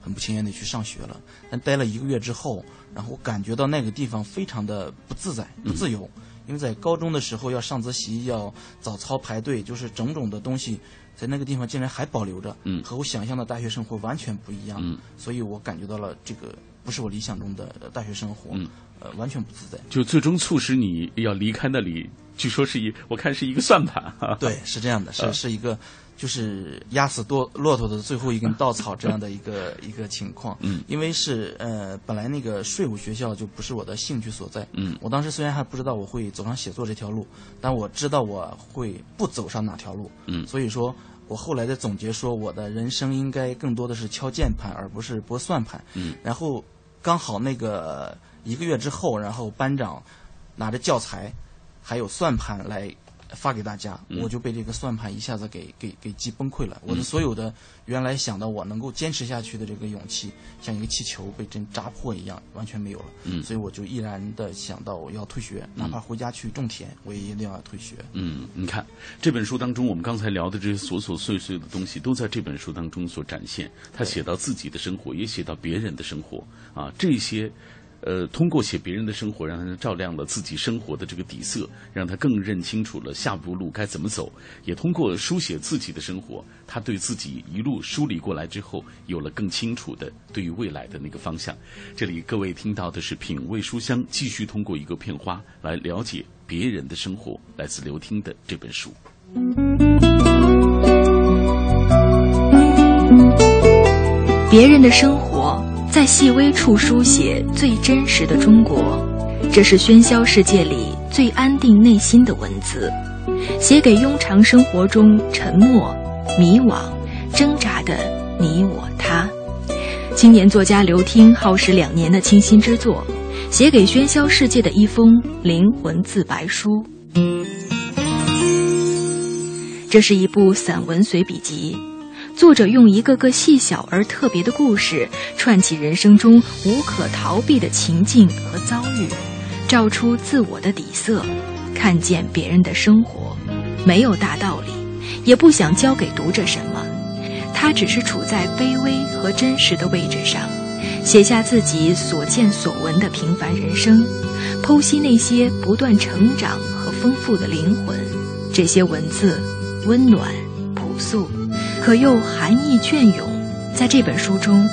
很不情愿的去上学了。但待了一个月之后，然后我感觉到那个地方非常的不自在、不自由，因为在高中的时候要上自习、要早操排队，就是种种的东西，在那个地方竟然还保留着，嗯，和我想象的大学生活完全不一样。嗯，所以我感觉到了这个不是我理想中的大学生活。嗯。呃，完全不自在，就最终促使你要离开那里。据说是一，我看是一个算盘。对，是这样的，是是一个，就是压死骆骆驼的最后一根稻草这样的一个 一个情况。嗯，因为是呃，本来那个税务学校就不是我的兴趣所在。嗯，我当时虽然还不知道我会走上写作这条路，但我知道我会不走上哪条路。嗯，所以说我后来的总结说，我的人生应该更多的是敲键盘，而不是拨算盘。嗯，然后刚好那个。一个月之后，然后班长拿着教材，还有算盘来发给大家，我就被这个算盘一下子给给给击崩溃了。我的所有的原来想到我能够坚持下去的这个勇气，像一个气球被针扎破一样，完全没有了。嗯，所以我就毅然的想到我要退学，哪怕回家去种田，我也一定要退学。嗯，你看这本书当中，我们刚才聊的这些琐琐碎碎的东西，都在这本书当中所展现。他写到自己的生活，也写到别人的生活啊，这些。呃，通过写别人的生活，让他照亮了自己生活的这个底色，让他更认清楚了下步路该怎么走。也通过书写自己的生活，他对自己一路梳理过来之后，有了更清楚的对于未来的那个方向。这里各位听到的是品味书香，继续通过一个片花来了解别人的生活，来自刘听的这本书。别人的生活。在细微处书写最真实的中国，这是喧嚣世界里最安定内心的文字，写给庸常生活中沉默、迷惘、挣扎的你我他。青年作家刘听耗时两年的倾心之作，写给喧嚣世界的一封灵魂自白书。这是一部散文随笔集。作者用一个个细小而特别的故事，串起人生中无可逃避的情境和遭遇，照出自我的底色，看见别人的生活，没有大道理，也不想教给读者什么。他只是处在卑微和真实的位置上，写下自己所见所闻的平凡人生，剖析那些不断成长和丰富的灵魂。这些文字温暖朴素，可又含义隽永。在这本书中，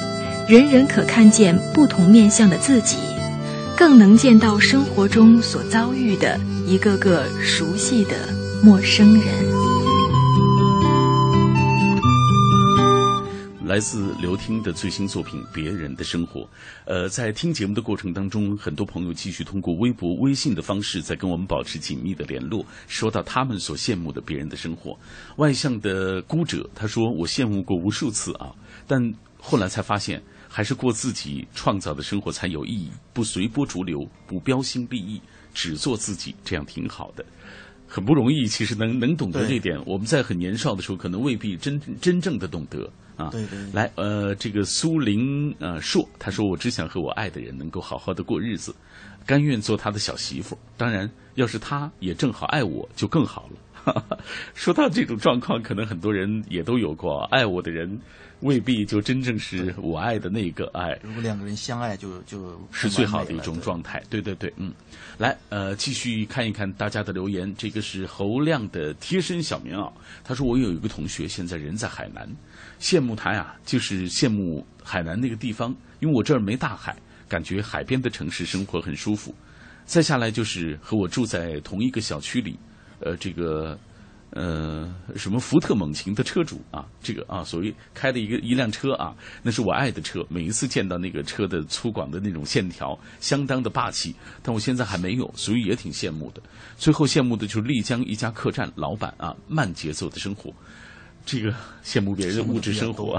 人人可看见不同面相的自己。更能见到生活中所遭遇的一个个熟悉的陌生人。来自刘听的最新作品《别人的生活》。呃，在听节目的过程当中，很多朋友继续通过微博、微信的方式在跟我们保持紧密的联络，说到他们所羡慕的别人的生活。外向的孤者他说：“我羡慕过无数次啊，但后来才发现。”还是过自己创造的生活才有意义，不随波逐流，不标新立异，只做自己，这样挺好的，很不容易。其实能能懂得这点，我们在很年少的时候，可能未必真真正的懂得啊。对对。来，呃，这个苏林呃硕他说：“我只想和我爱的人能够好好的过日子，甘愿做他的小媳妇。当然，要是他也正好爱我，就更好了。” 说到这种状况，可能很多人也都有过，爱我的人。未必就真正是我爱的那个爱。如果两个人相爱，就就是最好的一种状态。对对对，嗯，来，呃，继续看一看大家的留言。这个是侯亮的贴身小棉袄，他说：“我有一个同学，现在人在海南，羡慕他呀，就是羡慕海南那个地方，因为我这儿没大海，感觉海边的城市生活很舒服。再下来就是和我住在同一个小区里，呃，这个。”呃，什么福特猛禽的车主啊？这个啊，所谓开的一个一辆车啊，那是我爱的车。每一次见到那个车的粗犷的那种线条，相当的霸气。但我现在还没有，所以也挺羡慕的。最后羡慕的就是丽江一家客栈老板啊，慢节奏的生活。这个羡慕别人的物质生活，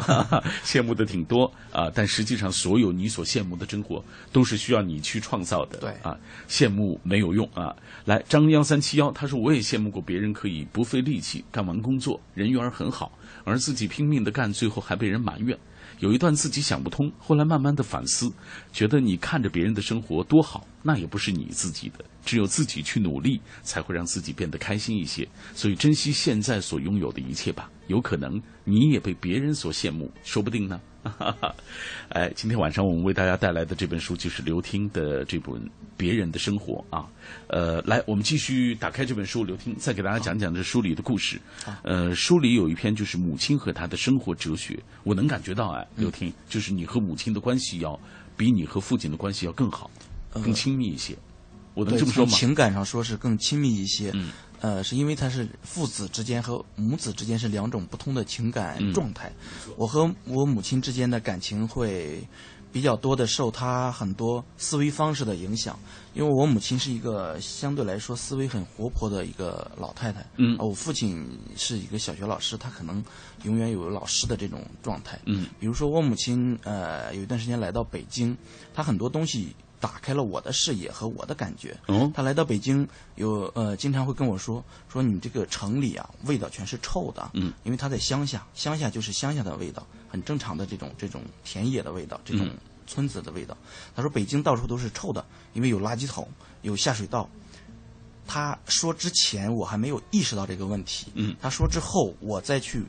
羡慕的 挺多啊，但实际上所有你所羡慕的生活都是需要你去创造的。对啊，羡慕没有用啊。来，张幺三七幺，他说我也羡慕过别人可以不费力气干完工作，人缘很好，而自己拼命的干，最后还被人埋怨。有一段自己想不通，后来慢慢的反思，觉得你看着别人的生活多好，那也不是你自己的。只有自己去努力，才会让自己变得开心一些。所以珍惜现在所拥有的一切吧。有可能你也被别人所羡慕，说不定呢。哎，今天晚上我们为大家带来的这本书就是刘听的这本《别人的生活》啊。呃，来，我们继续打开这本书，刘听再给大家讲讲这书里的故事。呃，书里有一篇就是母亲和他的生活哲学，我能感觉到哎，刘听，就是你和母亲的关系要比你和父亲的关系要更好，更亲密一些。我能这么说吗？情感上说是更亲密一些，呃，是因为他是父子之间和母子之间是两种不同的情感状态。我和我母亲之间的感情会比较多的受他很多思维方式的影响，因为我母亲是一个相对来说思维很活泼的一个老太太。嗯，我父亲是一个小学老师，他可能永远有老师的这种状态。嗯，比如说我母亲呃有一段时间来到北京，她很多东西。打开了我的视野和我的感觉。嗯，他来到北京，有呃，经常会跟我说说你这个城里啊，味道全是臭的。嗯，因为他在乡下，乡下就是乡下的味道，很正常的这种这种田野的味道，这种村子的味道。他说北京到处都是臭的，因为有垃圾桶，有下水道。他说之前我还没有意识到这个问题。嗯，他说之后我再去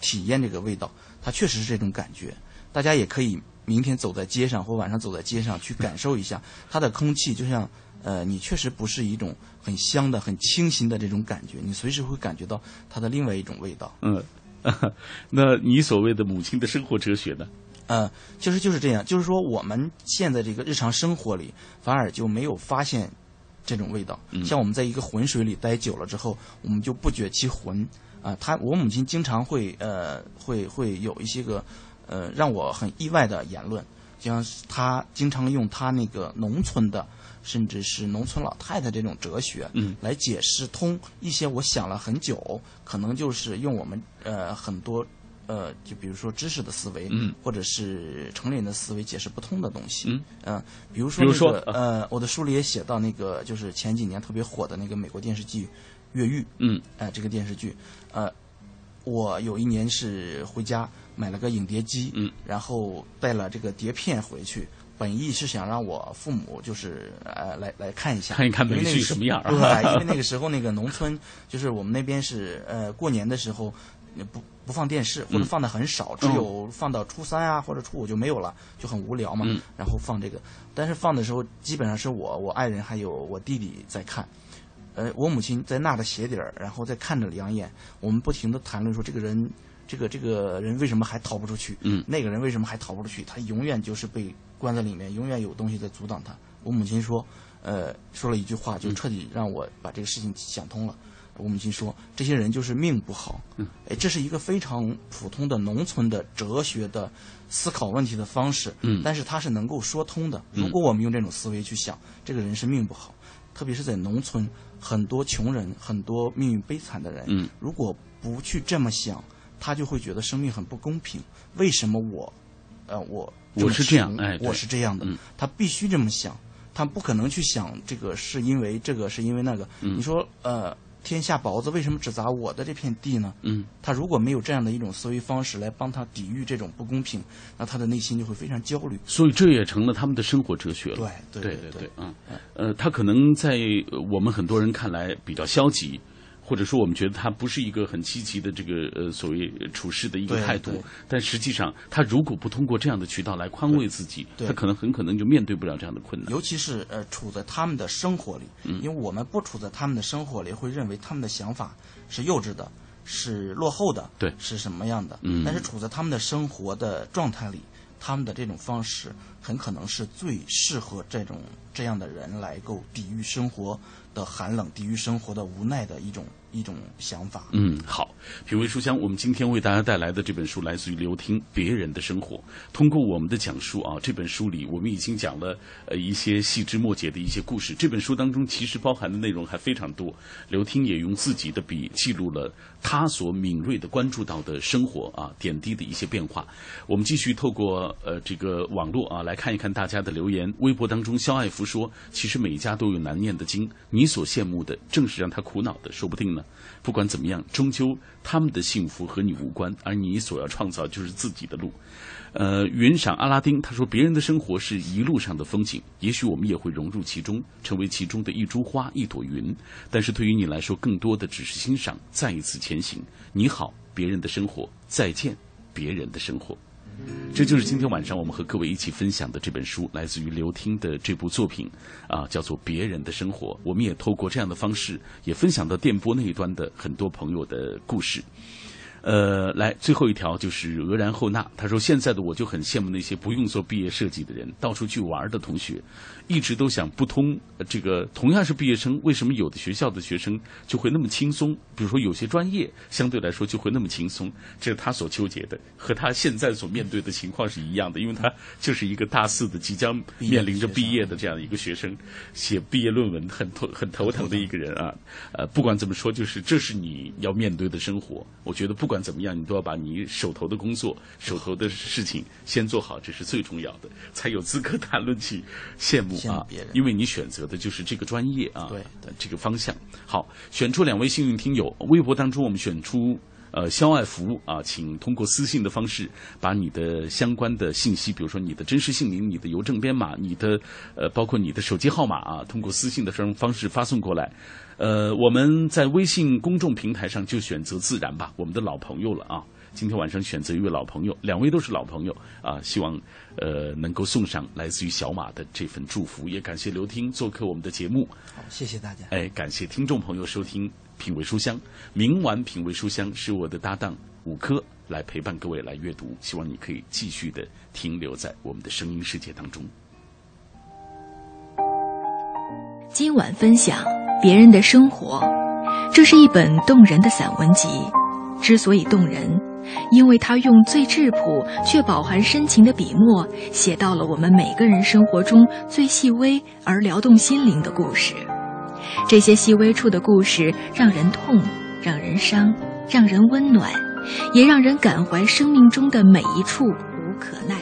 体验这个味道，他确实是这种感觉。大家也可以。明天走在街上或晚上走在街上去感受一下它的空气，就像呃，你确实不是一种很香的、很清新的这种感觉，你随时会感觉到它的另外一种味道。嗯，那你所谓的母亲的生活哲学呢？呃，其实就是这样，就是说我们现在这个日常生活里，反而就没有发现这种味道。像我们在一个浑水里待久了之后，我们就不觉其浑啊。他我母亲经常会呃，会会有一些个。呃，让我很意外的言论，就像他经常用他那个农村的，甚至是农村老太太这种哲学，嗯，来解释通一些我想了很久，可能就是用我们呃很多呃，就比如说知识的思维，嗯，或者是成年人的思维解释不通的东西，嗯，嗯，比如说那个呃，我的书里也写到那个，就是前几年特别火的那个美国电视剧《越狱》，嗯，哎，这个电视剧，呃，我有一年是回家。买了个影碟机，嗯，然后带了这个碟片回去，本意是想让我父母就是呃来来看一下，看一看美剧什么样啊？对，因为那个时候那个农村就是我们那边是呃过年的时候不不放电视或者放的很少，只有放到初三啊或者初五就没有了，就很无聊嘛。然后放这个，但是放的时候基本上是我我爱人还有我弟弟在看。呃，我母亲在纳着鞋底儿，然后再看着两眼。我们不停的谈论说，这个人，这个这个人为什么还逃不出去？嗯，那个人为什么还逃不出去？他永远就是被关在里面，永远有东西在阻挡他。我母亲说，呃，说了一句话，就彻底让我把这个事情想通了。我母亲说，这些人就是命不好。嗯，哎，这是一个非常普通的农村的哲学的思考问题的方式。嗯，但是它是能够说通的。如果我们用这种思维去想，这个人是命不好，特别是在农村。很多穷人，很多命运悲惨的人，嗯，如果不去这么想，他就会觉得生命很不公平。为什么我，呃，我我是这样，哎，我是这样的，他必须这么想，他不可能去想这个是因为这个是因为那个。你说，呃。天下雹子为什么只砸我的这片地呢？嗯，他如果没有这样的一种思维方式来帮他抵御这种不公平，那他的内心就会非常焦虑。所以这也成了他们的生活哲学了。对对对对，嗯，呃，他可能在我们很多人看来比较消极。或者说，我们觉得他不是一个很积极的这个呃所谓处事的一个态度，但实际上，他如果不通过这样的渠道来宽慰自己，他可能很可能就面对不了这样的困难。尤其是呃处在他们的生活里，因为我们不处在他们的生活里，会认为他们的想法是幼稚的，是落后的，对，是什么样的？嗯，但是处在他们的生活的状态里，他们的这种方式很可能是最适合这种这样的人来够抵御生活。的寒冷，抵御生活的无奈的一种一种想法。嗯，好，品味书香，我们今天为大家带来的这本书来自于刘听别人的生活。通过我们的讲述啊，这本书里我们已经讲了呃一些细枝末节的一些故事。这本书当中其实包含的内容还非常多。刘听也用自己的笔记录了他所敏锐的关注到的生活啊点滴的一些变化。我们继续透过呃这个网络啊来看一看大家的留言。微博当中，肖爱福说：“其实每一家都有难念的经。”你。所羡慕的正是让他苦恼的，说不定呢。不管怎么样，终究他们的幸福和你无关，而你所要创造就是自己的路。呃，云赏阿拉丁他说：“别人的生活是一路上的风景，也许我们也会融入其中，成为其中的一株花、一朵云。但是对于你来说，更多的只是欣赏，再一次前行。你好，别人的生活，再见，别人的生活。”这就是今天晚上我们和各位一起分享的这本书，来自于刘汀的这部作品，啊，叫做《别人的生活》。我们也透过这样的方式，也分享到电波那一端的很多朋友的故事。呃，来最后一条就是俄然后纳，他说：“现在的我就很羡慕那些不用做毕业设计的人，到处去玩的同学。一直都想不通，这个同样是毕业生，为什么有的学校的学生就会那么轻松？比如说有些专业相对来说就会那么轻松，这是他所纠结的，和他现在所面对的情况是一样的，因为他就是一个大四的即将面临着毕业的这样一个学生，写毕业论文很头很头疼的一个人啊。呃，不管怎么说，就是这是你要面对的生活。我觉得不管。怎么样，你都要把你手头的工作、手头的事情先做好，这是最重要的，才有资格谈论起羡慕啊。因为你选择的就是这个专业啊，对这个方向。好，选出两位幸运听友，微博当中我们选出呃肖爱福啊，请通过私信的方式把你的相关的信息，比如说你的真实姓名、你的邮政编码、你的呃包括你的手机号码啊，通过私信的方方式发送过来。呃，我们在微信公众平台上就选择自然吧，我们的老朋友了啊。今天晚上选择一位老朋友，两位都是老朋友啊，希望呃能够送上来自于小马的这份祝福，也感谢刘听做客我们的节目。好，谢谢大家。哎，感谢听众朋友收听《品味书香》，明晚《品味书香》是我的搭档五科来陪伴各位来阅读，希望你可以继续的停留在我们的声音世界当中。今晚分享别人的生活，这是一本动人的散文集。之所以动人，因为他用最质朴却饱含深情的笔墨，写到了我们每个人生活中最细微而撩动心灵的故事。这些细微处的故事，让人痛，让人伤，让人温暖，也让人感怀生命中的每一处无可奈